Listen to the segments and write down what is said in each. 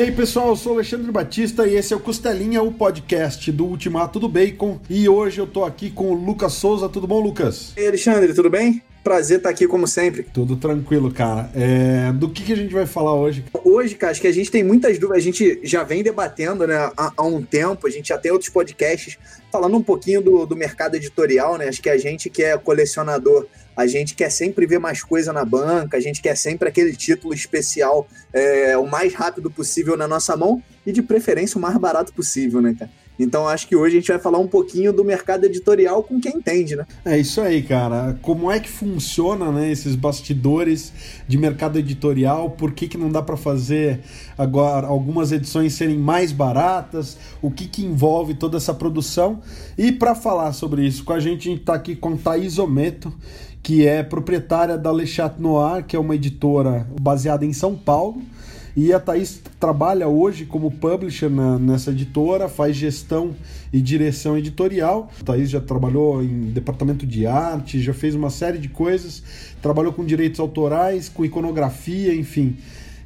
E aí, pessoal, eu sou Alexandre Batista e esse é o Costelinha, o podcast do Ultimato do Bacon. E hoje eu tô aqui com o Lucas Souza. Tudo bom, Lucas? E aí, Alexandre, tudo bem? Prazer estar aqui como sempre. Tudo tranquilo, cara. É... Do que, que a gente vai falar hoje? Hoje, cara, acho que a gente tem muitas dúvidas. A gente já vem debatendo né, há, há um tempo, a gente já tem outros podcasts falando um pouquinho do, do mercado editorial, né? Acho que a gente que é colecionador a gente quer sempre ver mais coisa na banca, a gente quer sempre aquele título especial é, o mais rápido possível na nossa mão e de preferência o mais barato possível, né, cara? Então acho que hoje a gente vai falar um pouquinho do mercado editorial com quem entende, né? É isso aí, cara. Como é que funciona, né, esses bastidores de mercado editorial? Por que, que não dá para fazer agora algumas edições serem mais baratas? O que, que envolve toda essa produção? E para falar sobre isso com a gente, a gente tá aqui com Thaís Ometo, que é proprietária da Le Chat Noir, que é uma editora baseada em São Paulo. E a Thaís trabalha hoje como publisher na, nessa editora, faz gestão e direção editorial. A Thaís já trabalhou em departamento de arte, já fez uma série de coisas, trabalhou com direitos autorais, com iconografia, enfim.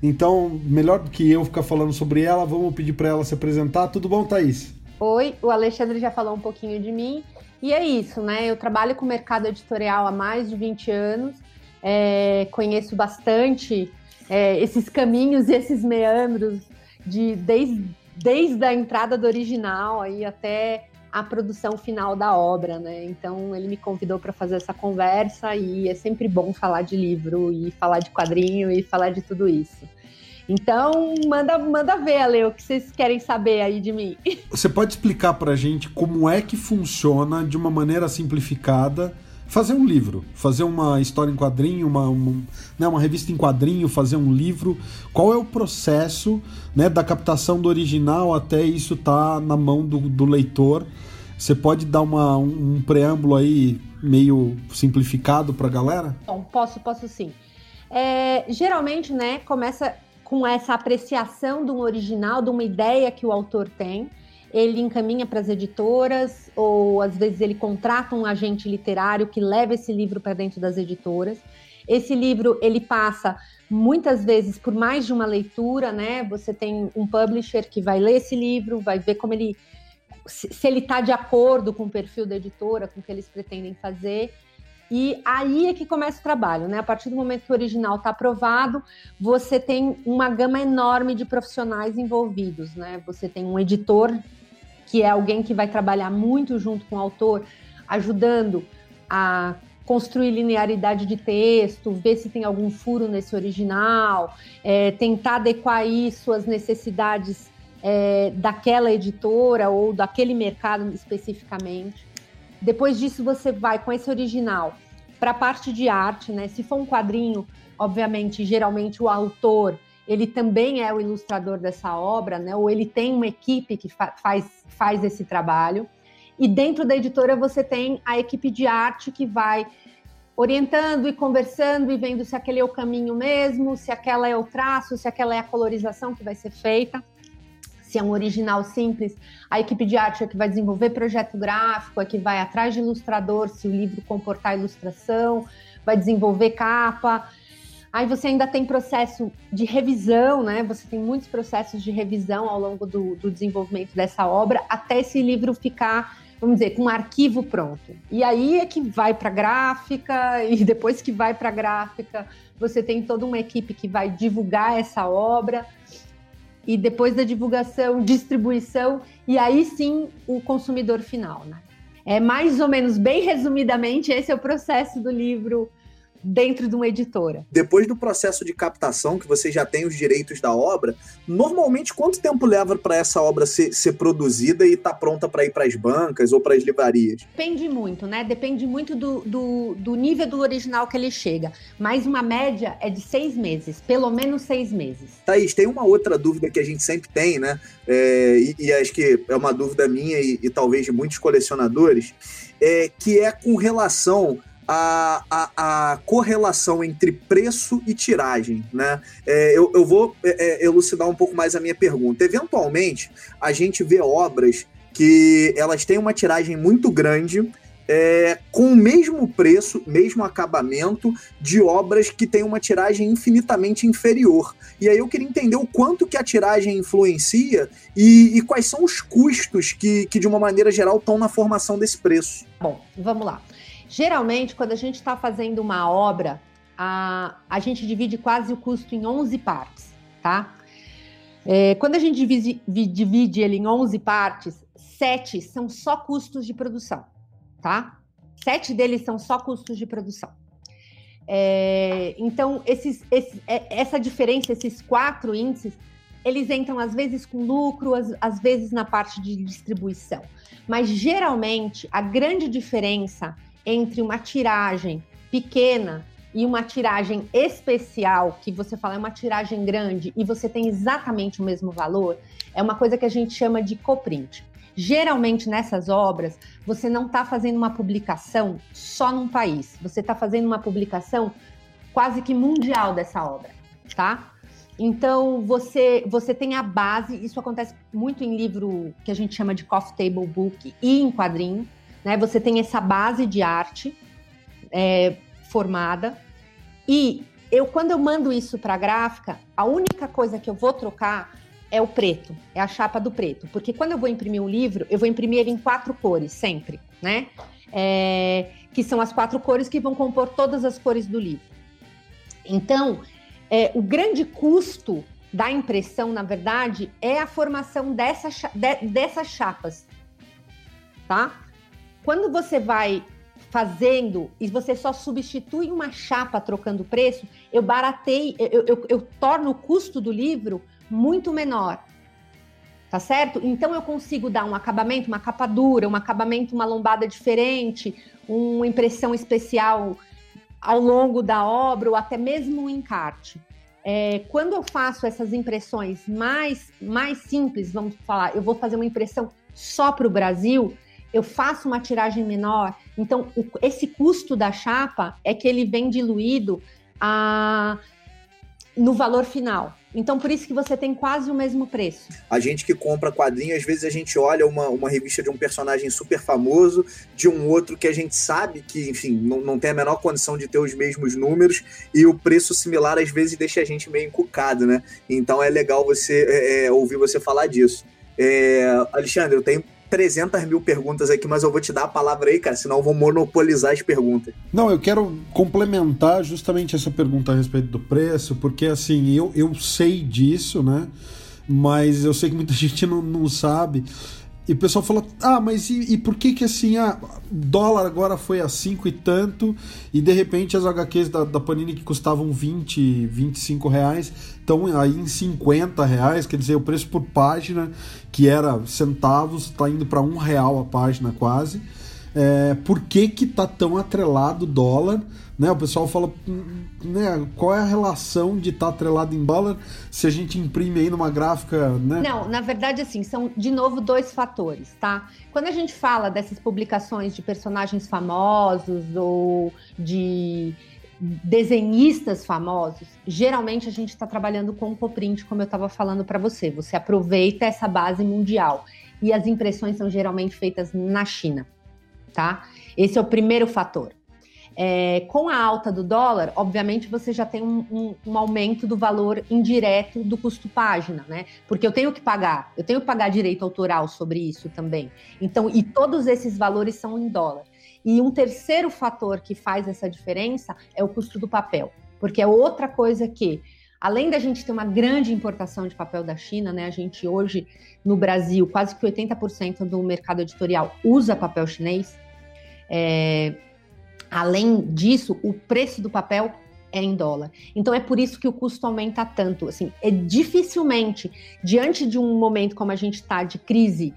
Então, melhor do que eu ficar falando sobre ela, vamos pedir para ela se apresentar. Tudo bom, Thaís? Oi, o Alexandre já falou um pouquinho de mim. E é isso, né? Eu trabalho com mercado editorial há mais de 20 anos, é, conheço bastante é, esses caminhos e esses meandros de desde, desde a entrada do original aí até a produção final da obra, né? Então ele me convidou para fazer essa conversa e é sempre bom falar de livro e falar de quadrinho e falar de tudo isso. Então, manda, manda ver, Ale, o que vocês querem saber aí de mim. Você pode explicar pra gente como é que funciona, de uma maneira simplificada, fazer um livro, fazer uma história em quadrinho, uma, uma, né, uma revista em quadrinho, fazer um livro. Qual é o processo né, da captação do original até isso tá na mão do, do leitor? Você pode dar uma, um, um preâmbulo aí meio simplificado para a galera? Bom, posso, posso sim. É, geralmente, né, começa com essa apreciação de um original, de uma ideia que o autor tem, ele encaminha para as editoras ou às vezes ele contrata um agente literário que leva esse livro para dentro das editoras. Esse livro ele passa muitas vezes por mais de uma leitura, né? Você tem um publisher que vai ler esse livro, vai ver como ele se ele está de acordo com o perfil da editora, com o que eles pretendem fazer. E aí é que começa o trabalho, né? A partir do momento que o original está aprovado, você tem uma gama enorme de profissionais envolvidos, né? Você tem um editor, que é alguém que vai trabalhar muito junto com o autor, ajudando a construir linearidade de texto, ver se tem algum furo nesse original, é, tentar adequar às necessidades é, daquela editora ou daquele mercado especificamente. Depois disso, você vai com esse original para a parte de arte, né? Se for um quadrinho, obviamente, geralmente o autor ele também é o ilustrador dessa obra, né? Ou ele tem uma equipe que fa faz, faz esse trabalho. E dentro da editora você tem a equipe de arte que vai orientando e conversando e vendo se aquele é o caminho mesmo, se aquela é o traço, se aquela é a colorização que vai ser feita se é um original simples, a equipe de arte é que vai desenvolver projeto gráfico, é que vai atrás de ilustrador, se o livro comportar ilustração, vai desenvolver capa. Aí você ainda tem processo de revisão, né? Você tem muitos processos de revisão ao longo do, do desenvolvimento dessa obra, até esse livro ficar vamos dizer, com um arquivo pronto. E aí é que vai para gráfica, e depois que vai para gráfica, você tem toda uma equipe que vai divulgar essa obra e depois da divulgação, distribuição e aí sim o consumidor final, né? É mais ou menos, bem resumidamente, esse é o processo do livro dentro de uma editora. Depois do processo de captação, que você já tem os direitos da obra, normalmente quanto tempo leva para essa obra ser, ser, produzida e estar tá pronta para ir para as bancas ou para as livrarias? Depende muito, né? Depende muito do, do, do, nível do original que ele chega. Mas uma média é de seis meses, pelo menos seis meses. Thaís, tem uma outra dúvida que a gente sempre tem, né? É, e, e, acho que é uma dúvida minha e, e talvez de muitos colecionadores, é, que é com relação a, a, a, correlação entre preço e tiragem, né? É, eu, eu vou é, é, elucidar um pouco mais a minha pergunta. Eventualmente, a gente vê obras que elas têm uma tiragem muito grande é, com o mesmo preço, mesmo acabamento, de obras que têm uma tiragem infinitamente inferior. E aí eu queria entender o quanto que a tiragem influencia e, e quais são os custos que, que, de uma maneira geral, estão na formação desse preço. Bom, vamos lá. Geralmente, quando a gente está fazendo uma obra, a, a gente divide quase o custo em 11 partes, tá? É, quando a gente divide, divide ele em 11 partes, sete são só custos de produção tá? Sete deles são só custos de produção. É, então, esses, esse, é, essa diferença, esses quatro índices, eles entram às vezes com lucro, às, às vezes na parte de distribuição. Mas geralmente a grande diferença entre uma tiragem pequena e uma tiragem especial, que você fala é uma tiragem grande e você tem exatamente o mesmo valor, é uma coisa que a gente chama de coprint. Geralmente nessas obras, você não está fazendo uma publicação só num país, você está fazendo uma publicação quase que mundial dessa obra, tá? Então você você tem a base, isso acontece muito em livro que a gente chama de coffee table book e em quadrinho, né? Você tem essa base de arte é, formada e eu quando eu mando isso para a gráfica, a única coisa que eu vou trocar é o preto, é a chapa do preto. Porque quando eu vou imprimir um livro, eu vou imprimir ele em quatro cores, sempre, né? É, que são as quatro cores que vão compor todas as cores do livro. Então, é, o grande custo da impressão, na verdade, é a formação dessa, de, dessas chapas, tá? Quando você vai fazendo e você só substitui uma chapa trocando preço, eu baratei, eu, eu, eu torno o custo do livro muito menor. Tá certo? Então eu consigo dar um acabamento, uma capa dura, um acabamento, uma lombada diferente, uma impressão especial ao longo da obra ou até mesmo um encarte. É, quando eu faço essas impressões mais, mais simples, vamos falar, eu vou fazer uma impressão só para o Brasil, eu faço uma tiragem menor, então o, esse custo da chapa é que ele vem diluído a, no valor final. Então, por isso que você tem quase o mesmo preço. A gente que compra quadrinho, às vezes a gente olha uma, uma revista de um personagem super famoso, de um outro que a gente sabe que, enfim, não, não tem a menor condição de ter os mesmos números, e o preço similar às vezes deixa a gente meio encucado, né? Então é legal você é, é ouvir você falar disso. É, Alexandre, eu tenho 300 mil perguntas aqui, mas eu vou te dar a palavra aí, cara, senão eu vou monopolizar as perguntas. Não, eu quero complementar justamente essa pergunta a respeito do preço, porque assim, eu, eu sei disso, né? Mas eu sei que muita gente não, não sabe. E o pessoal falou, ah, mas e, e, por que que assim, ah, dólar agora foi a 5 e tanto, e de repente as HQs da, da Panini que custavam 20, 25 reais, estão aí em 50 reais, quer dizer, o preço por página, que era centavos, está indo para um real a página quase. É, por que que tá tão atrelado o dólar? Né? O pessoal fala, né, qual é a relação de estar tá atrelado em dólar se a gente imprime aí numa gráfica, né? Não, na verdade, assim, são de novo dois fatores, tá? Quando a gente fala dessas publicações de personagens famosos ou de desenhistas famosos, geralmente a gente está trabalhando com coprint, como eu estava falando para você. Você aproveita essa base mundial e as impressões são geralmente feitas na China, tá? Esse é o primeiro fator. É, com a alta do dólar, obviamente você já tem um, um, um, aumento do valor indireto do custo página, né? Porque eu tenho que pagar, eu tenho que pagar direito autoral sobre isso também. Então, e todos esses valores são em dólar. E um terceiro fator que faz essa diferença é o custo do papel, porque é outra coisa que Além da gente ter uma grande importação de papel da China, né? A gente hoje no Brasil, quase que 80% do mercado editorial usa papel chinês. É, Além disso, o preço do papel é em dólar. Então é por isso que o custo aumenta tanto. Assim, é dificilmente, diante de um momento como a gente está de crise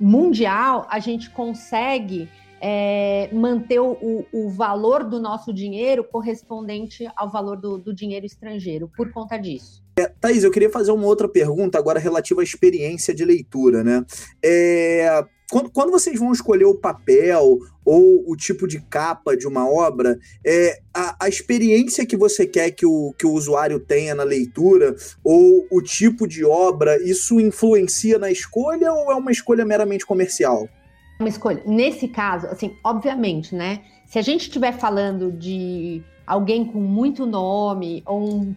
mundial, a gente consegue é, manter o, o, valor do nosso dinheiro correspondente ao valor do, do dinheiro estrangeiro, por conta disso. É, Thaís, eu queria fazer uma outra pergunta agora relativa à experiência de leitura, né? É, quando, quando vocês vão escolher o papel ou o tipo de capa de uma obra, é, a, a, experiência que você quer que o, que o usuário tenha na leitura ou o tipo de obra, isso influencia na escolha ou é uma escolha meramente comercial? Uma escolha. Nesse caso, assim, obviamente, né? Se a gente estiver falando de alguém com muito nome ou um,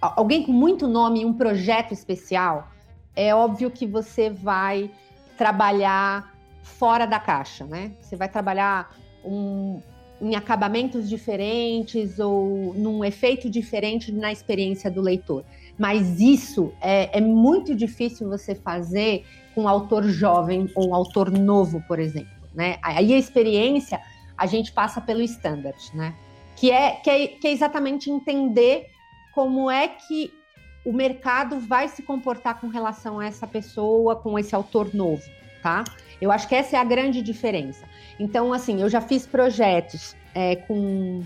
alguém com muito nome e um projeto especial, é óbvio que você vai trabalhar fora da caixa, né? Você vai trabalhar um, em acabamentos diferentes ou num efeito diferente na experiência do leitor. Mas isso é, é muito difícil você fazer com um autor jovem ou um autor novo, por exemplo. Né? Aí a experiência a gente passa pelo standard, né? Que é, que é, que é exatamente entender como é que o mercado vai se comportar com relação a essa pessoa, com esse autor novo, tá? Eu acho que essa é a grande diferença. Então, assim, eu já fiz projetos é, com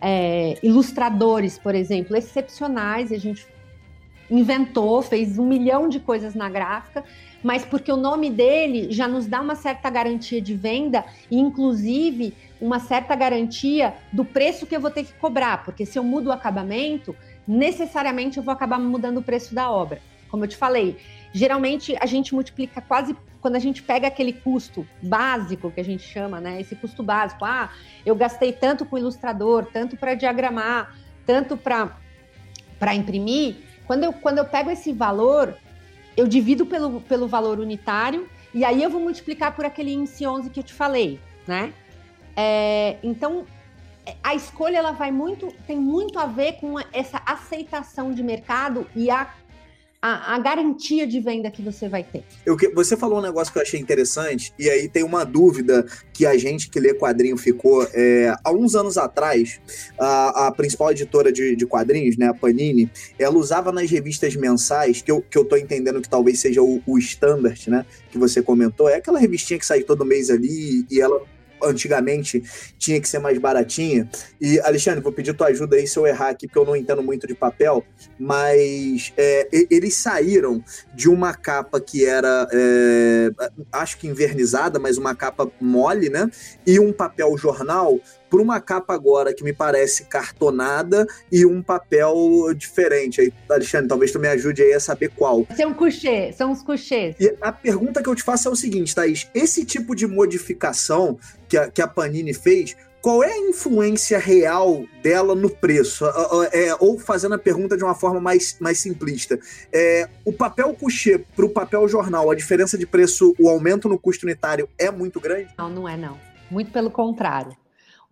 é, ilustradores, por exemplo, excepcionais, a gente inventou, fez um milhão de coisas na gráfica, mas porque o nome dele já nos dá uma certa garantia de venda e, inclusive, uma certa garantia do preço que eu vou ter que cobrar, porque se eu mudo o acabamento, necessariamente eu vou acabar mudando o preço da obra. Como eu te falei, geralmente a gente multiplica quase quando a gente pega aquele custo básico que a gente chama, né? Esse custo básico, ah, eu gastei tanto com ilustrador, tanto para diagramar, tanto para para imprimir. Quando eu, quando eu pego esse valor, eu divido pelo, pelo valor unitário e aí eu vou multiplicar por aquele índice 11 que eu te falei, né? É, então, a escolha ela vai muito, tem muito a ver com essa aceitação de mercado e a a, a, garantia de venda que você vai ter. Eu, você falou um negócio que eu achei interessante, e aí tem uma dúvida que a gente que lê quadrinho ficou. É, há uns anos atrás, a, a principal editora de, de, quadrinhos, né, a Panini, ela usava nas revistas mensais, que eu, que eu tô entendendo que talvez seja o, o Standard, né, que você comentou, é aquela revistinha que sai todo mês ali e ela antigamente tinha que ser mais baratinha. E, Alexandre, vou pedir tua ajuda aí se eu errar aqui, porque eu não entendo muito de papel, mas é, eles saíram de uma capa que era, é, acho que invernizada, mas uma capa mole, né? E um papel jornal por uma capa agora que me parece cartonada e um papel diferente. Aí, Alexandre, talvez tu me ajude aí a saber qual. São couchê, são os couchês. E a pergunta que eu te faço é o seguinte, Thaís: esse tipo de modificação que a, que a Panini fez, qual é a influência real dela no preço? É, ou fazendo a pergunta de uma forma mais, mais simplista, é, o papel couché para o papel jornal, a diferença de preço, o aumento no custo unitário é muito grande? Não, não é não. Muito pelo contrário.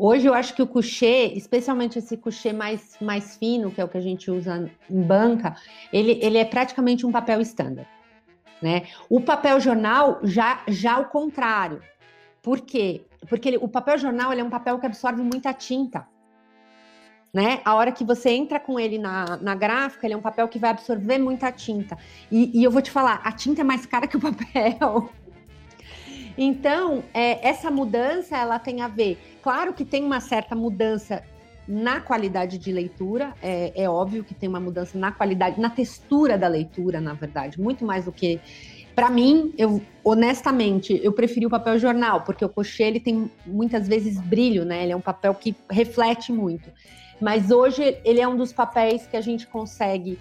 Hoje eu acho que o coucher, especialmente esse coucher mais, mais fino, que é o que a gente usa em banca, ele, ele é praticamente um papel estándar. Né? O papel jornal já, já o contrário. Por quê? Porque ele, o papel jornal é um papel que absorve muita tinta. Né? A hora que você entra com ele na, na gráfica, ele é um papel que vai absorver muita tinta. E, e eu vou te falar, a tinta é mais cara que o papel. Então, é, essa mudança ela tem a ver, claro que tem uma certa mudança na qualidade de leitura, é, é, óbvio que tem uma mudança na qualidade, na textura da leitura, na verdade, muito mais do que. Para mim, eu honestamente, eu preferi o papel jornal, porque o cochê ele tem muitas vezes brilho, né? Ele é um papel que reflete muito. Mas hoje ele é um dos papéis que a gente consegue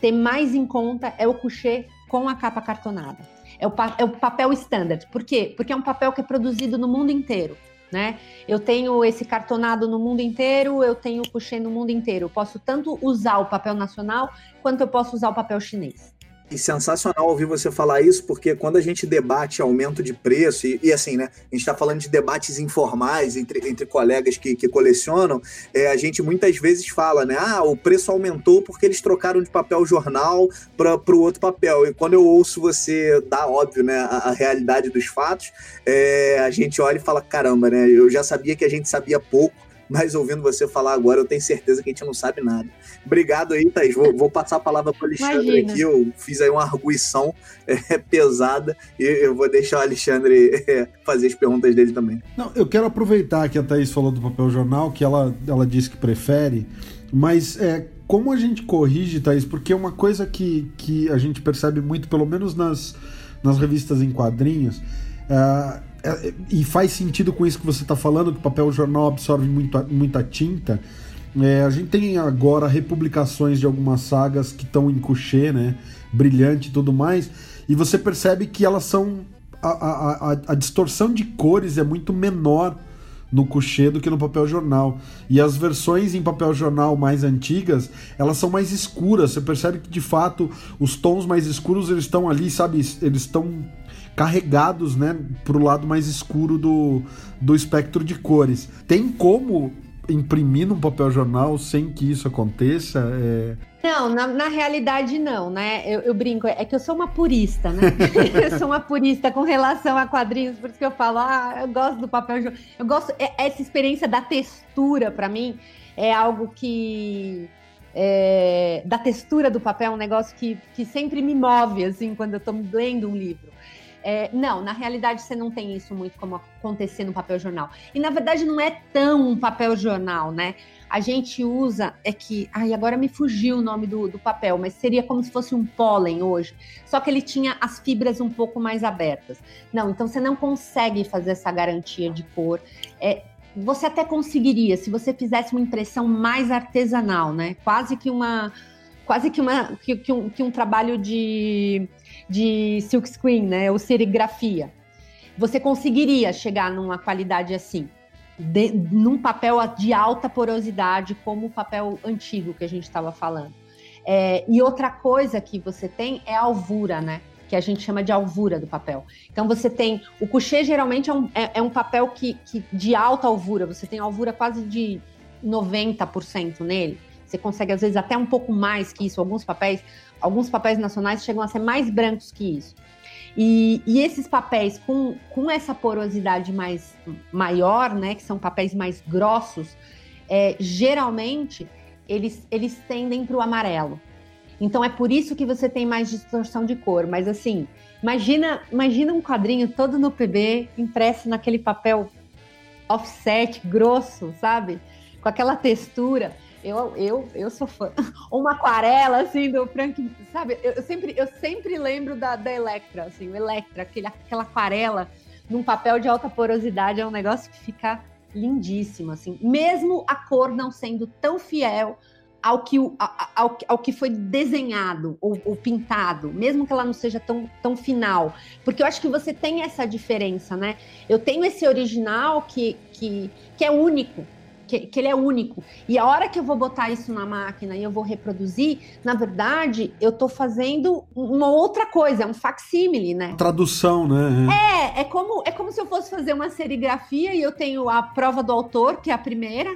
ter mais em conta é o coucher com a capa cartonada. É o, é o papel standard. Por quê? Porque é um papel que é produzido no mundo inteiro. Né? Eu tenho esse cartonado no mundo inteiro, eu tenho o couché no mundo inteiro. Eu posso tanto usar o papel nacional quanto eu posso usar o papel chinês. E sensacional ouvir você falar isso, porque quando a gente debate aumento de preço, e, e assim, né? A gente está falando de debates informais entre, entre colegas que, que colecionam, é, a gente muitas vezes fala, né? Ah, o preço aumentou porque eles trocaram de papel jornal para o outro papel. E quando eu ouço você dar, óbvio, né, a, a realidade dos fatos, é, a gente olha e fala: caramba, né? Eu já sabia que a gente sabia pouco mas ouvindo você falar agora, eu tenho certeza que a gente não sabe nada. Obrigado aí, Thaís. Vou, vou passar a palavra para o Alexandre Imagina. aqui. Eu fiz aí uma arguição é, pesada e eu vou deixar o Alexandre é, fazer as perguntas dele também. Não, eu quero aproveitar que a Thaís falou do papel jornal, que ela, ela disse que prefere, mas é, como a gente corrige, Thaís? Porque uma coisa que, que a gente percebe muito, pelo menos nas, nas revistas em quadrinhos, é, é, e faz sentido com isso que você está falando, que o papel jornal absorve muito, muita tinta. É, a gente tem agora republicações de algumas sagas que estão em couchê, né? Brilhante e tudo mais. E você percebe que elas são a, a, a, distorção de cores é muito menor no coucher do que no papel jornal. E as versões em papel jornal mais antigas, elas são mais escuras. Você percebe que de fato os tons mais escuros eles estão ali, sabe? Eles estão carregados, né, pro lado mais escuro do, do espectro de cores. Tem como imprimir num papel jornal sem que isso aconteça? É... Não, na, na, realidade não, né? Eu, eu, brinco, é que eu sou uma purista, né? eu sou uma purista com relação a quadrinhos, por isso que eu falo, ah, eu gosto do papel jornal. Eu gosto, é, essa experiência da textura, para mim, é algo que. É, da textura do papel, é um negócio que, que sempre me move, assim, quando eu tô lendo um livro. É, não, na realidade você não tem isso muito como acontecer no papel jornal. E na verdade não é tão um papel jornal, né? A gente usa, é que. Ai, agora me fugiu o nome do, do papel, mas seria como se fosse um pólen hoje. Só que ele tinha as fibras um pouco mais abertas. Não, então você não consegue fazer essa garantia de cor. É, você até conseguiria se você fizesse uma impressão mais artesanal, né? Quase que uma. Quase que, uma, que, que um, que um trabalho de de silkscreen, né, ou serigrafia. Você conseguiria chegar numa qualidade assim, de, num papel de alta porosidade, como o papel antigo que a gente estava falando. É, e outra coisa que você tem é a alvura, né? Que a gente chama de alvura do papel. Então você tem. O coucher geralmente é um, é, é um papel que, que, de alta alvura, você tem alvura quase de 90% nele. Você consegue, às vezes, até um pouco mais que isso. Alguns papéis, alguns papéis nacionais chegam a ser mais brancos que isso. E, e, esses papéis com, com essa porosidade mais maior, né, que são papéis mais grossos, é, geralmente eles, eles tendem para o amarelo. Então é por isso que você tem mais distorção de cor. Mas assim, imagina, imagina um quadrinho todo no PB, impresso naquele papel offset grosso, sabe? Com aquela textura. Eu, eu, eu sou fã. Uma aquarela, assim, do Frank, sabe? Eu, eu, sempre, eu sempre lembro da, da Electra, assim, o Electra, aquele, aquela aquarela num papel de alta porosidade, é um negócio que fica lindíssimo, assim. Mesmo a cor não sendo tão fiel ao que, ao, ao que foi desenhado ou, ou, pintado, mesmo que ela não seja tão, tão final. Porque eu acho que você tem essa diferença, né? Eu tenho esse original que, que, que é único, que, que, ele é único. E a hora que eu vou botar isso na máquina e eu vou reproduzir, na verdade, eu estou fazendo uma outra coisa, é um facsímile, né? Tradução, né? É, é como, é como se eu fosse fazer uma serigrafia e eu tenho a prova do autor, que é a primeira,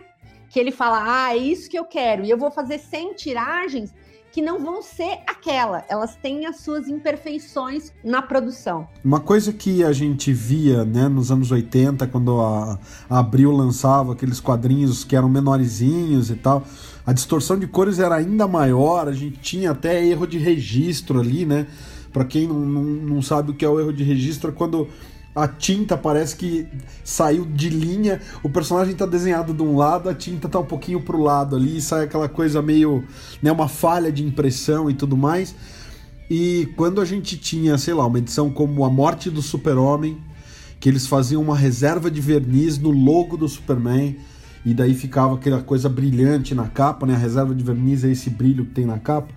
que ele fala, ah, é isso que eu quero. E eu vou fazer 100 tiragens que não vão ser aquela, elas têm as suas imperfeições na produção. Uma coisa que a gente via, né, nos anos 80, quando a, Abril lançava aqueles quadrinhos que eram menorzinhos e tal, a distorção de cores era ainda maior, a gente tinha até erro de registro ali, né? Para quem não, não, não sabe o que é o erro de registro, é quando a tinta parece que saiu de linha, o personagem tá desenhado de um lado, a tinta tá um pouquinho pro lado ali, sai aquela coisa meio, né, uma falha de impressão e tudo mais. E quando a gente tinha, sei lá, uma edição como A Morte do Super-Homem, que eles faziam uma reserva de verniz no logo do Superman, e daí ficava aquela coisa brilhante na capa, né? A reserva de verniz é esse brilho que tem na capa.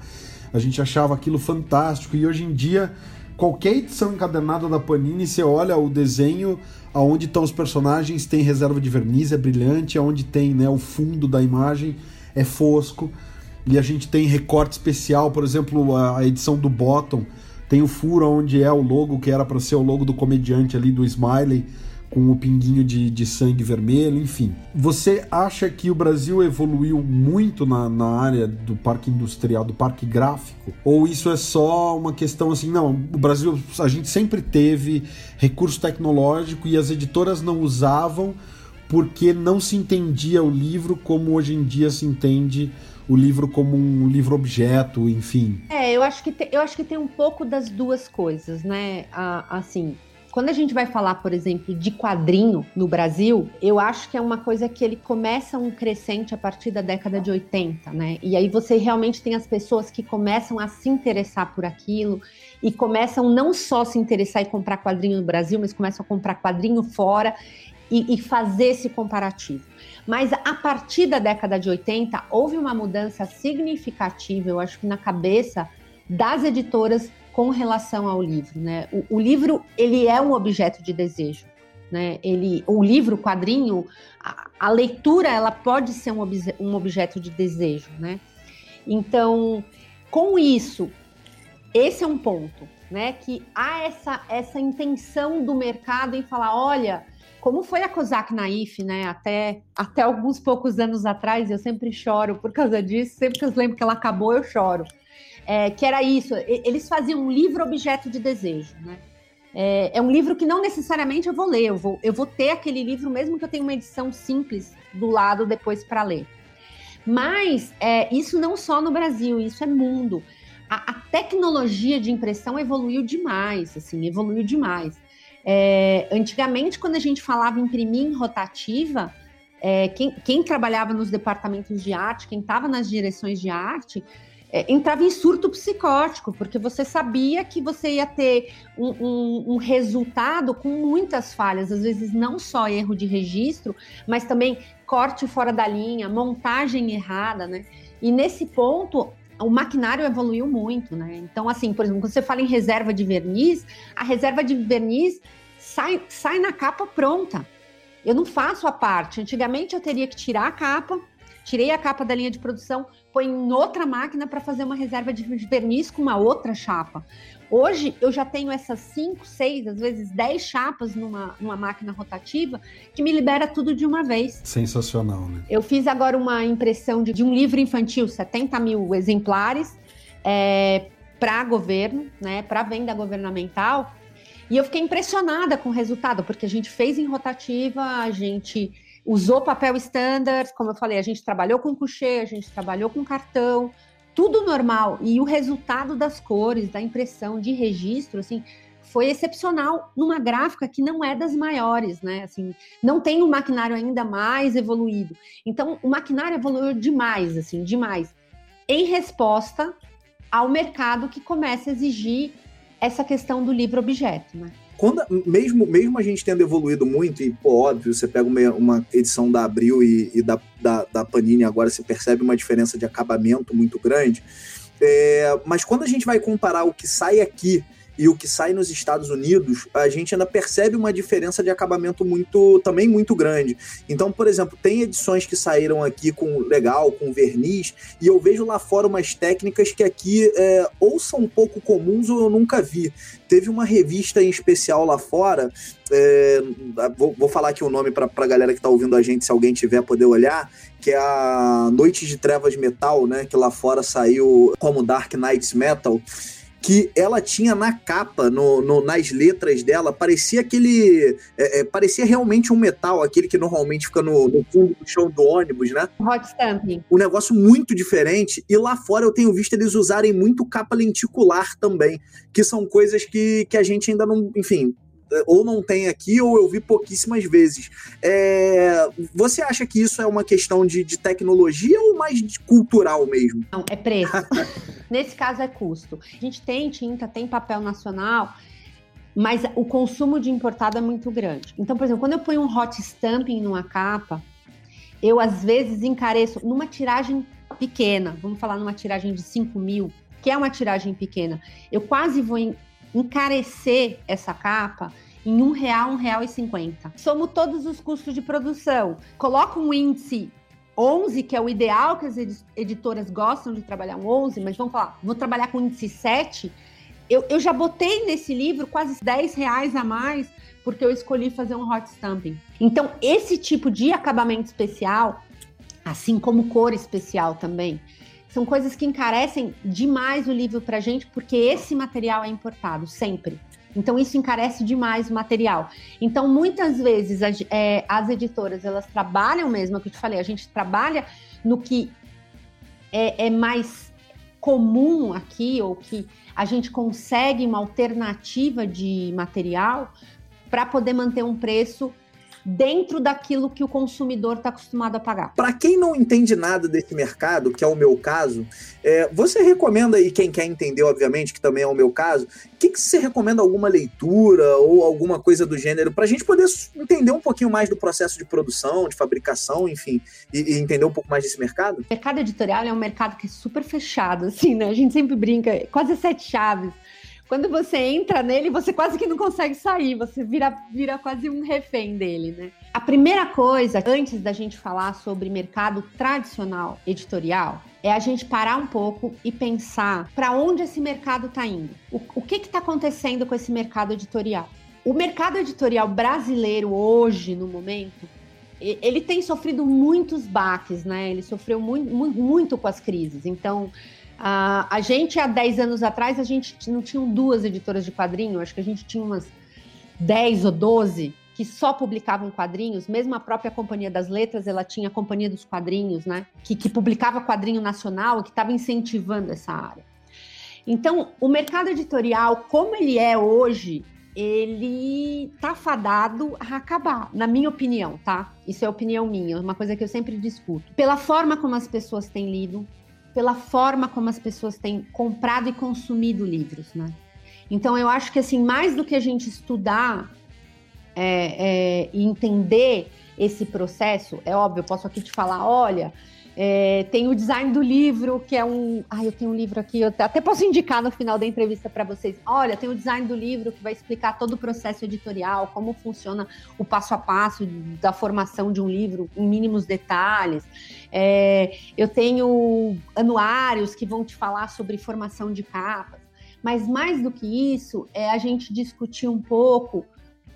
A gente achava aquilo fantástico e hoje em dia qualquer edição encadernada da Panini, você olha o desenho, aonde estão os personagens, tem reserva de verniz, é brilhante, aonde tem né, o fundo da imagem é fosco. E a gente tem recorte especial, por exemplo, a edição do Bottom, tem o furo onde é o logo, que era para ser o logo do comediante ali, do Smiley com o pinguinho de, de sangue vermelho, enfim. Você acha que o Brasil evoluiu muito na, na área do parque industrial, do parque gráfico? Ou isso é só uma questão assim, não, o Brasil, a gente sempre teve recurso tecnológico e as editoras não usavam porque não se entendia o livro como hoje em dia se entende o livro como um livro objeto, enfim. É, eu acho que te, eu acho que tem um pouco das duas coisas, né? assim, quando a gente vai falar, por exemplo, de quadrinho no Brasil, eu acho que é uma coisa que ele começa um crescente a partir da década de 80, né? E aí você realmente tem as pessoas que começam a se interessar por aquilo e começam não só se interessar e comprar quadrinho no Brasil, mas começam a comprar quadrinho fora e, e, fazer esse comparativo. Mas a partir da década de 80, houve uma mudança significativa, eu acho que na cabeça das editoras com relação ao livro, né? O, o livro ele é um objeto de desejo, né? Ele, o livro, o quadrinho, a, a leitura, ela pode ser um, obje, um objeto de desejo, né? Então, com isso, esse é um ponto, né? Que há essa, essa intenção do mercado em falar, olha, como foi a Kozak Naif, né? Até, até alguns poucos anos atrás, eu sempre choro por causa disso, sempre que eu lembro que ela acabou, eu choro. É, que era isso, eles faziam um livro objeto de desejo, né? É, é, um livro que não necessariamente eu vou ler, eu vou, eu vou ter aquele livro, mesmo que eu tenha uma edição simples do lado depois para ler. Mas é, isso não só no Brasil, isso é mundo. A, a, tecnologia de impressão evoluiu demais, assim, evoluiu demais. É, antigamente, quando a gente falava imprimir em rotativa, é, quem, quem, trabalhava nos departamentos de arte, quem estava nas direções de arte, é, entrava em surto psicótico, porque você sabia que você ia ter um, um, um, resultado com muitas falhas, às vezes não só erro de registro, mas também corte fora da linha, montagem errada, né? E nesse ponto, o maquinário evoluiu muito, né? Então, assim, por exemplo, quando você fala em reserva de verniz, a reserva de verniz sai, sai na capa pronta. Eu não faço a parte. Antigamente eu teria que tirar a capa, tirei a capa da linha de produção, põe em outra máquina para fazer uma reserva de verniz com uma outra chapa. Hoje eu já tenho essas 5, 6, às vezes 10 chapas numa, numa máquina rotativa que me libera tudo de uma vez. Sensacional, né? Eu fiz agora uma impressão de, de um livro infantil, 70 mil exemplares, é, para governo, né, para venda governamental. E eu fiquei impressionada com o resultado, porque a gente fez em rotativa, a gente usou papel standard, como eu falei, a gente trabalhou com coucher, a gente trabalhou com cartão, tudo normal. E o resultado das cores, da impressão, de registro, assim, foi excepcional numa gráfica que não é das maiores, né? Assim, não tem um maquinário ainda mais evoluído. Então, o maquinário evoluiu demais, assim, demais. Em resposta ao mercado que começa a exigir essa questão do livre objeto, né? Quando, mesmo, mesmo a gente tendo evoluído muito, e pô, óbvio, você pega uma, uma edição da Abril e, e da, da, da, Panini agora, você percebe uma diferença de acabamento muito grande. É, mas quando a gente vai comparar o que sai aqui e o que sai nos Estados Unidos, a gente ainda percebe uma diferença de acabamento muito também muito grande. Então, por exemplo, tem edições que saíram aqui com legal, com verniz, e eu vejo lá fora umas técnicas que aqui é, ou são pouco comuns ou eu nunca vi. Teve uma revista em especial lá fora, é, vou, vou, falar aqui o nome para a galera que está ouvindo a gente, se alguém tiver poder olhar, que é a Noite de Trevas Metal, né? Que lá fora saiu como Dark Knights Metal que ela tinha na capa, no, no nas letras dela, parecia aquele. É, é, parecia realmente um metal, aquele que normalmente fica no, no fundo do chão do ônibus, né? Hot stamping. Um negócio muito diferente. E lá fora eu tenho visto eles usarem muito capa lenticular também, que são coisas que, que a gente ainda não. Enfim, ou não tem aqui, ou eu vi pouquíssimas vezes. É, você acha que isso é uma questão de, de tecnologia ou mais cultural mesmo? Não, é preço. Nesse caso é custo. A gente tem tinta, tem papel nacional, mas o consumo de importado é muito grande. Então, por exemplo, quando eu ponho um hot stamping numa capa, eu às vezes encareço numa tiragem pequena, vamos falar numa tiragem de 5 mil, que é uma tiragem pequena, eu quase vou encarecer essa capa em um real, um real e cinquenta. Somo todos os custos de produção, coloco um índice 11, que é o ideal que as editoras gostam de trabalhar um 11, mas vamos falar, vou trabalhar com índice 7, eu, eu já botei nesse livro quase 10 reais a mais porque eu escolhi fazer um hot stamping. Então, esse tipo de acabamento especial, assim como cor especial também, são coisas que encarecem demais o livro para gente, porque esse material é importado sempre. Então isso encarece demais o material. Então muitas vezes as, é, as editoras elas trabalham mesmo, é o que eu te falei, a gente trabalha no que é, é mais comum aqui ou que a gente consegue uma alternativa de material para poder manter um preço dentro daquilo que o consumidor está acostumado a pagar. Para quem não entende nada desse mercado, que é o meu caso, é, você recomenda, e quem quer entender, obviamente, que também é o meu caso, o que, que você recomenda alguma leitura ou alguma coisa do gênero para a gente poder entender um pouquinho mais do processo de produção, de fabricação, enfim, e, e, entender um pouco mais desse mercado? O mercado editorial é um mercado que é super fechado, assim, né? A gente sempre brinca, quase sete chaves quando você entra nele, você quase que não consegue sair, você vira, vira quase um refém dele, né? A primeira coisa, antes da gente falar sobre mercado tradicional editorial, é a gente parar um pouco e pensar para onde esse mercado está indo. O, o que está acontecendo com esse mercado editorial? O mercado editorial brasileiro hoje, no momento, ele tem sofrido muitos baques, né? Ele sofreu muito, muito, muito com as crises. Então, a, a gente, há 10 anos atrás, a gente não tinha duas editoras de quadrinho, acho que a gente tinha umas 10 ou 12 que só publicavam quadrinhos, mesmo a própria Companhia das Letras, ela tinha a Companhia dos Quadrinhos, né? Que, que publicava quadrinho nacional, que estava incentivando essa área. Então, o mercado editorial, como ele é hoje, ele tá fadado a acabar, na minha opinião, tá? Isso é opinião minha, uma coisa que eu sempre discuto. Pela forma como as pessoas têm lido, pela forma como as pessoas têm comprado e consumido livros, né? Então eu acho que assim, mais do que a gente estudar é, é, e entender esse processo, é óbvio, eu posso aqui te falar, olha, é, tem o design do livro, que é um. Ah, eu tenho um livro aqui, eu até posso indicar no final da entrevista para vocês. Olha, tem o design do livro que vai explicar todo o processo editorial, como funciona o passo a passo da formação de um livro em mínimos detalhes. É, eu tenho anuários que vão te falar sobre formação de capas. Mas mais do que isso, é a gente discutir um pouco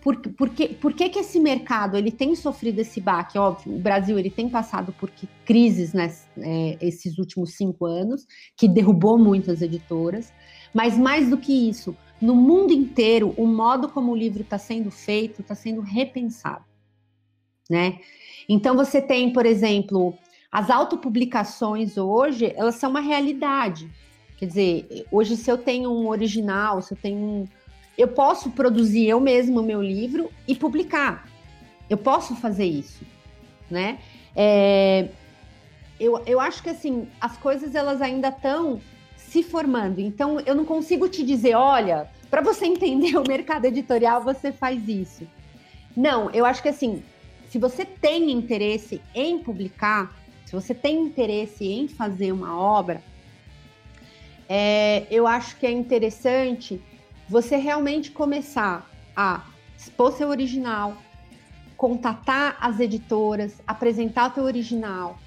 por, por, que, por que, que esse mercado ele tem sofrido esse baque? Óbvio, o Brasil ele tem passado por crises né, é, esses últimos cinco anos, que derrubou muitas editoras, mas mais do que isso, no mundo inteiro, o modo como o livro está sendo feito está sendo repensado. Né? Então você tem, por exemplo, as autopublicações hoje, elas são uma realidade. Quer dizer, hoje se eu tenho um original, se eu tenho um, eu posso produzir eu mesmo o meu livro e publicar. Eu posso fazer isso, né? É, eu, eu acho que assim as coisas elas ainda estão se formando. Então eu não consigo te dizer, olha, para você entender o mercado editorial você faz isso. Não, eu acho que assim, se você tem interesse em publicar, se você tem interesse em fazer uma obra, é, eu acho que é interessante você realmente começar a expor seu original, contatar as editoras, apresentar o teu original,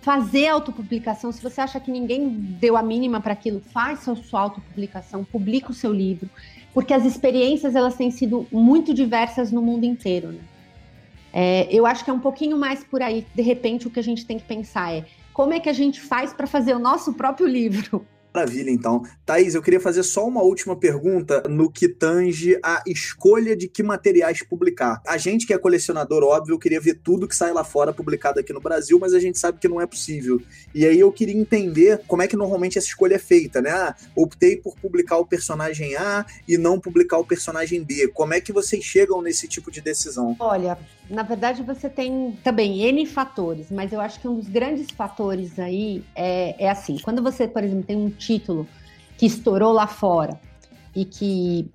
fazer autopublicação. Se você acha que ninguém deu a mínima para aquilo, faz sua, sua autopublicação, publica o seu livro, porque as experiências elas têm sido muito diversas no mundo inteiro, né? É, eu acho que é um pouquinho mais por aí. De repente, o que a gente tem que pensar é como é que a gente faz para fazer o nosso próprio livro. Maravilha, então. Thaís, eu queria fazer só uma última pergunta no que tange a escolha de que materiais publicar. A gente que é colecionador, óbvio, queria ver tudo que sai lá fora publicado aqui no Brasil, mas a gente sabe que não é possível. E aí eu queria entender como é que normalmente essa escolha é feita, né? Ah, optei por publicar o personagem A e não publicar o personagem B. Como é que vocês chegam nesse tipo de decisão? Olha, na verdade você tem também N fatores, mas eu acho que um dos grandes fatores aí é, é assim, quando você, por exemplo, tem um título que estourou lá fora e que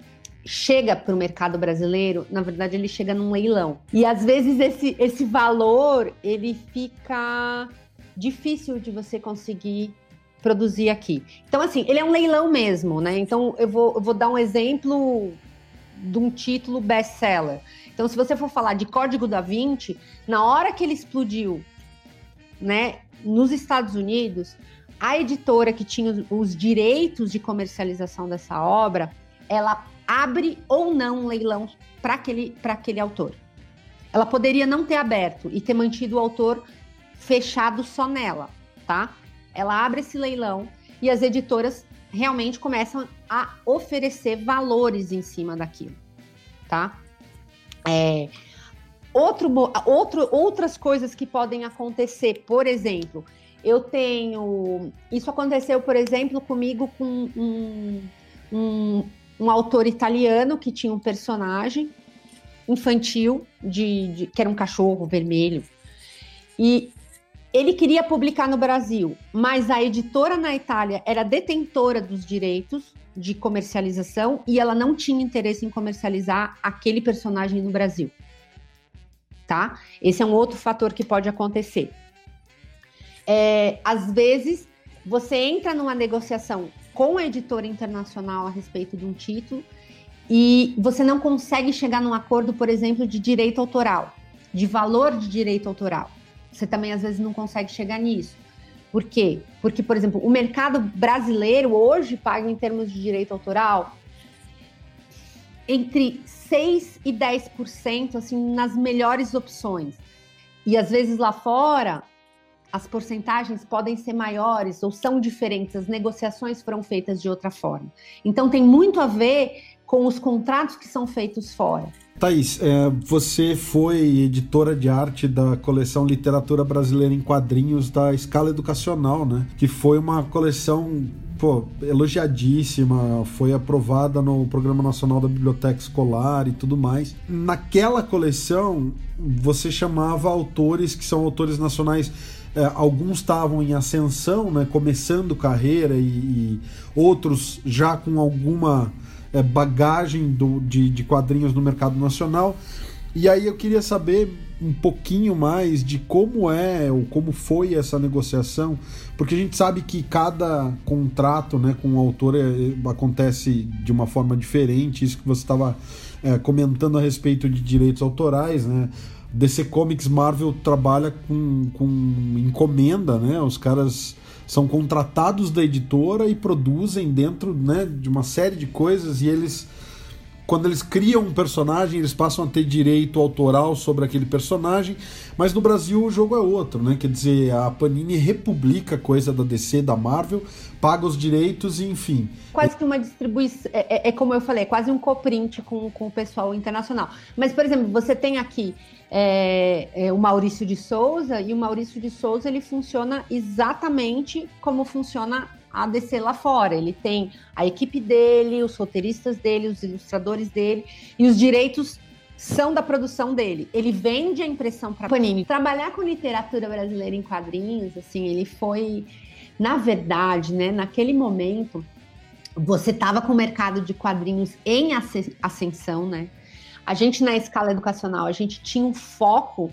chega para o mercado brasileiro, na verdade ele chega num leilão. E às vezes esse, esse valor ele fica difícil de você conseguir produzir aqui. Então assim, ele é um leilão mesmo, né? Então eu vou, eu vou dar um exemplo de um título best-seller. Então se você for falar de Código da Vinci, na hora que ele explodiu, né, nos Estados Unidos, a editora que tinha os direitos de comercialização dessa obra, ela abre ou não um leilão para aquele, aquele autor. Ela poderia não ter aberto e ter mantido o autor fechado só nela, tá? Ela abre esse leilão e as editoras realmente começam a oferecer valores em cima daquilo, tá? É, outro, outro, outras coisas que podem acontecer, por exemplo, eu tenho. Isso aconteceu, por exemplo, comigo com um, um, um autor italiano que tinha um personagem infantil de, de, que era um cachorro vermelho. E ele queria publicar no Brasil, mas a editora na Itália era detentora dos direitos de comercialização e ela não tinha interesse em comercializar aquele personagem no Brasil. Tá? Esse é um outro fator que pode acontecer. É, às vezes, você entra numa negociação com a editora internacional a respeito de um título e você não consegue chegar num acordo, por exemplo, de direito autoral, de valor de direito autoral. Você também às vezes não consegue chegar nisso. Por quê? Porque, por exemplo, o mercado brasileiro hoje paga em termos de direito autoral entre 6 e 10%, assim, nas melhores opções. E às vezes lá fora, as porcentagens podem ser maiores ou são diferentes, as negociações foram feitas de outra forma. Então tem muito a ver com os contratos que são feitos fora. Thaís, é, você foi editora de arte da coleção Literatura Brasileira em Quadrinhos da Escala Educacional, né? Que foi uma coleção pô, elogiadíssima, foi aprovada no Programa Nacional da Biblioteca Escolar e tudo mais. Naquela coleção, você chamava autores que são autores nacionais é, alguns estavam em ascensão, né, começando carreira, e, e outros já com alguma é, bagagem do, de, de quadrinhos no mercado nacional. E aí eu queria saber um pouquinho mais de como é ou como foi essa negociação, porque a gente sabe que cada contrato né, com o autor é, acontece de uma forma diferente, isso que você estava é, comentando a respeito de direitos autorais, né? DC Comics Marvel trabalha com, com encomenda, né? Os caras são contratados da editora e produzem dentro né, de uma série de coisas e eles quando eles criam um personagem, eles passam a ter direito autoral sobre aquele personagem, mas no Brasil o jogo é outro, né? Quer dizer, a Panini republica coisa da DC, da Marvel, paga os direitos e enfim. Quase que uma distribuição, é, é, é como eu falei, é quase um coprint com, com o pessoal internacional. Mas, por exemplo, você tem aqui é, é, o Maurício de Souza, e o Maurício de Souza ele funciona exatamente como funciona a DC lá fora. Ele tem a equipe dele, os roteiristas dele, os ilustradores dele, e os direitos são da produção dele. Ele vende a impressão para Panini. Trabalhar com literatura brasileira em quadrinhos, assim, ele foi, na verdade, né, naquele momento, você estava com o mercado de quadrinhos em ascensão, né? a gente na escala educacional, a gente tinha um foco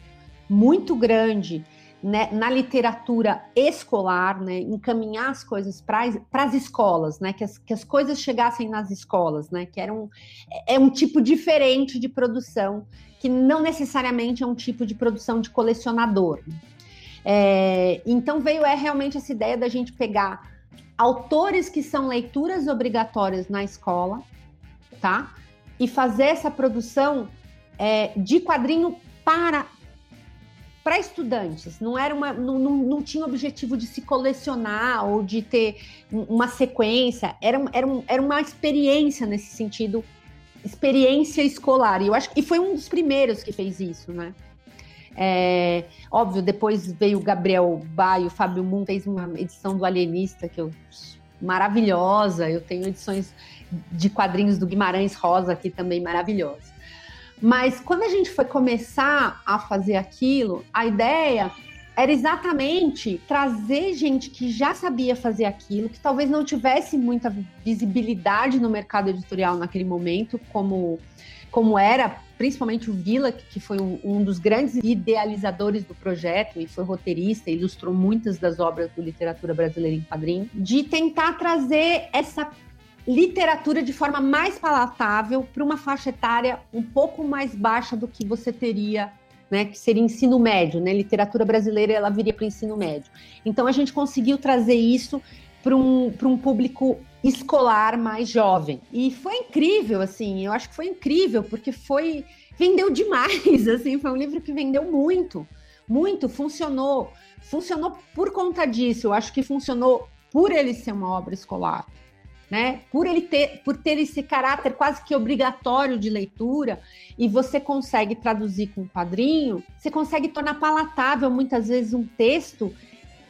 muito grande né, na literatura escolar, né, encaminhar as coisas para as escolas, né, que as, que as coisas chegassem nas escolas, né, que era um, é um tipo diferente de produção, que não necessariamente é um tipo de produção de colecionador. É, então veio é realmente essa ideia da gente pegar autores que são leituras obrigatórias na escola, tá? e fazer essa produção é, de quadrinho para para estudantes, não era uma, não, não, não, tinha objetivo de se colecionar ou de ter uma sequência, era, era, era uma experiência nesse sentido, experiência escolar. E eu acho que foi um dos primeiros que fez isso, né? É, óbvio, depois veio o Gabriel Baio, o Fábio Moon fez uma edição do Alienista que eu maravilhosa. Eu tenho edições de quadrinhos do Guimarães Rosa aqui também maravilhosas. Mas quando a gente foi começar a fazer aquilo, a ideia era exatamente trazer gente que já sabia fazer aquilo, que talvez não tivesse muita visibilidade no mercado editorial naquele momento, como, como era principalmente o Vila, que foi um, dos grandes idealizadores do projeto e foi roteirista, ilustrou muitas das obras do literatura brasileira em quadrinho, de tentar trazer essa literatura de forma mais palatável para uma faixa etária um pouco mais baixa do que você teria, né, que seria ensino médio, né? Literatura brasileira ela viria para o ensino médio. Então a gente conseguiu trazer isso para um, um público escolar mais jovem. E foi incrível, assim, eu acho que foi incrível, porque foi. vendeu demais, assim, foi um livro que vendeu muito, muito, funcionou. Funcionou por conta disso, eu acho que funcionou por ele ser uma obra escolar né? Por ele ter, por ter esse caráter quase que obrigatório de leitura, e você consegue traduzir com um quadrinho, você consegue tornar palatável muitas vezes um texto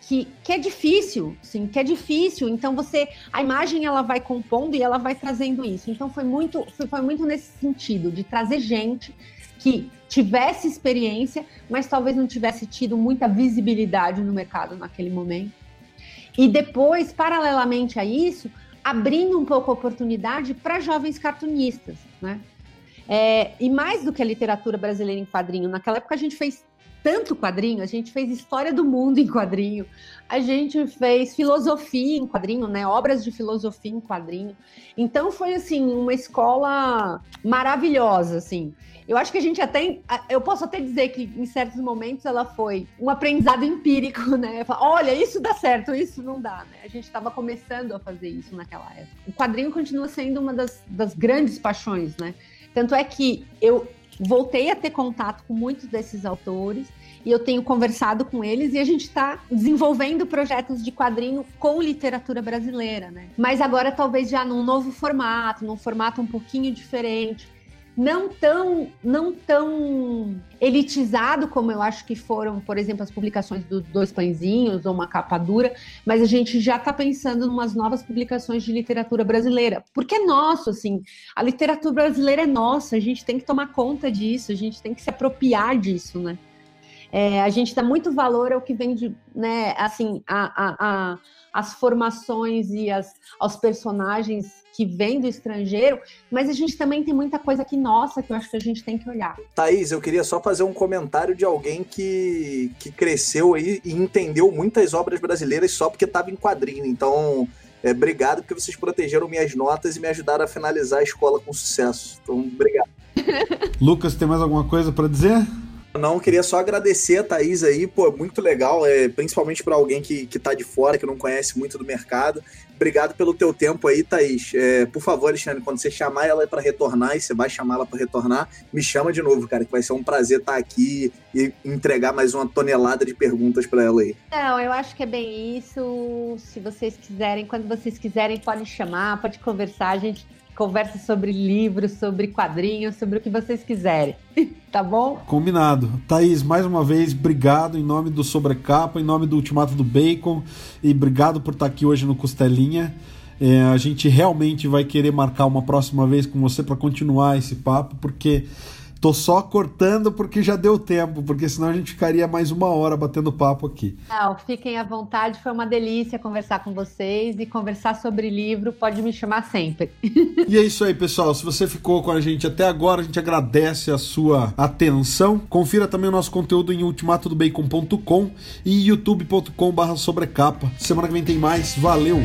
que, que é difícil, sim, que é difícil. Então você, a imagem ela vai compondo e ela vai trazendo isso. Então foi muito, foi, foi muito nesse sentido de trazer gente que tivesse experiência, mas talvez não tivesse tido muita visibilidade no mercado naquele momento. E depois, paralelamente a isso, abrindo um pouco a oportunidade para jovens cartunistas, né? É, e mais do que a literatura brasileira em quadrinho, naquela época a gente fez tanto quadrinho, a gente fez história do mundo em quadrinho, a gente fez filosofia em quadrinho, né? Obras de filosofia em quadrinho. Então foi assim uma escola maravilhosa, assim. Eu acho que a gente até, eu posso até dizer que em certos momentos ela foi um aprendizado empírico, né? Olha, isso dá certo, isso não dá, né? A gente estava começando a fazer isso naquela época. O quadrinho continua sendo uma das, das grandes paixões, né? Tanto é que eu voltei a ter contato com muitos desses autores e eu tenho conversado com eles e a gente está desenvolvendo projetos de quadrinho com literatura brasileira, né? Mas agora talvez já num novo formato, num formato um pouquinho diferente, não tão não tão elitizado como eu acho que foram, por exemplo, as publicações dos Dois Pãezinhos ou Uma Capa Dura, mas a gente já está pensando em umas novas publicações de literatura brasileira, porque é nosso, assim, a literatura brasileira é nossa, a gente tem que tomar conta disso, a gente tem que se apropriar disso, né? É, a gente dá muito valor ao que vem de, né, assim, a, a, a, as formações e as, aos personagens que vêm do estrangeiro, mas a gente também tem muita coisa aqui nossa que eu acho que a gente tem que olhar. Thaís, eu queria só fazer um comentário de alguém que, que cresceu aí e entendeu muitas obras brasileiras só porque estava em quadrinho. Então, é, obrigado porque vocês protegeram minhas notas e me ajudaram a finalizar a escola com sucesso. Então, obrigado. Lucas, tem mais alguma coisa para dizer? Não, queria só agradecer a Thaís aí, pô, muito legal, é, principalmente para alguém que, que tá de fora, que não conhece muito do mercado. Obrigado pelo teu tempo aí, Thaís. É, por favor, Alexandre, quando você chamar ela para retornar, e você vai chamar ela para retornar, me chama de novo, cara, que vai ser um prazer estar tá aqui e entregar mais uma tonelada de perguntas para ela aí. Não, eu acho que é bem isso. Se vocês quiserem, quando vocês quiserem, pode chamar, pode conversar, a gente conversa sobre livros, sobre quadrinhos, sobre o que vocês quiserem. tá bom? Combinado. Thaís, mais uma vez, obrigado em nome do Sobrecapa, em nome do Ultimato do Bacon e obrigado por estar aqui hoje no Costelinha. É, a gente realmente vai querer marcar uma próxima vez com você para continuar esse papo, porque Tô só cortando porque já deu tempo, porque senão a gente ficaria mais uma hora batendo papo aqui. Não, fiquem à vontade, foi uma delícia conversar com vocês e conversar sobre livro, pode me chamar sempre. E é isso aí, pessoal. Se você ficou com a gente até agora, a gente agradece a sua atenção. Confira também o nosso conteúdo em ultimatodobacon.com e youtube.com/sobrecapa. Semana que vem tem mais. Valeu!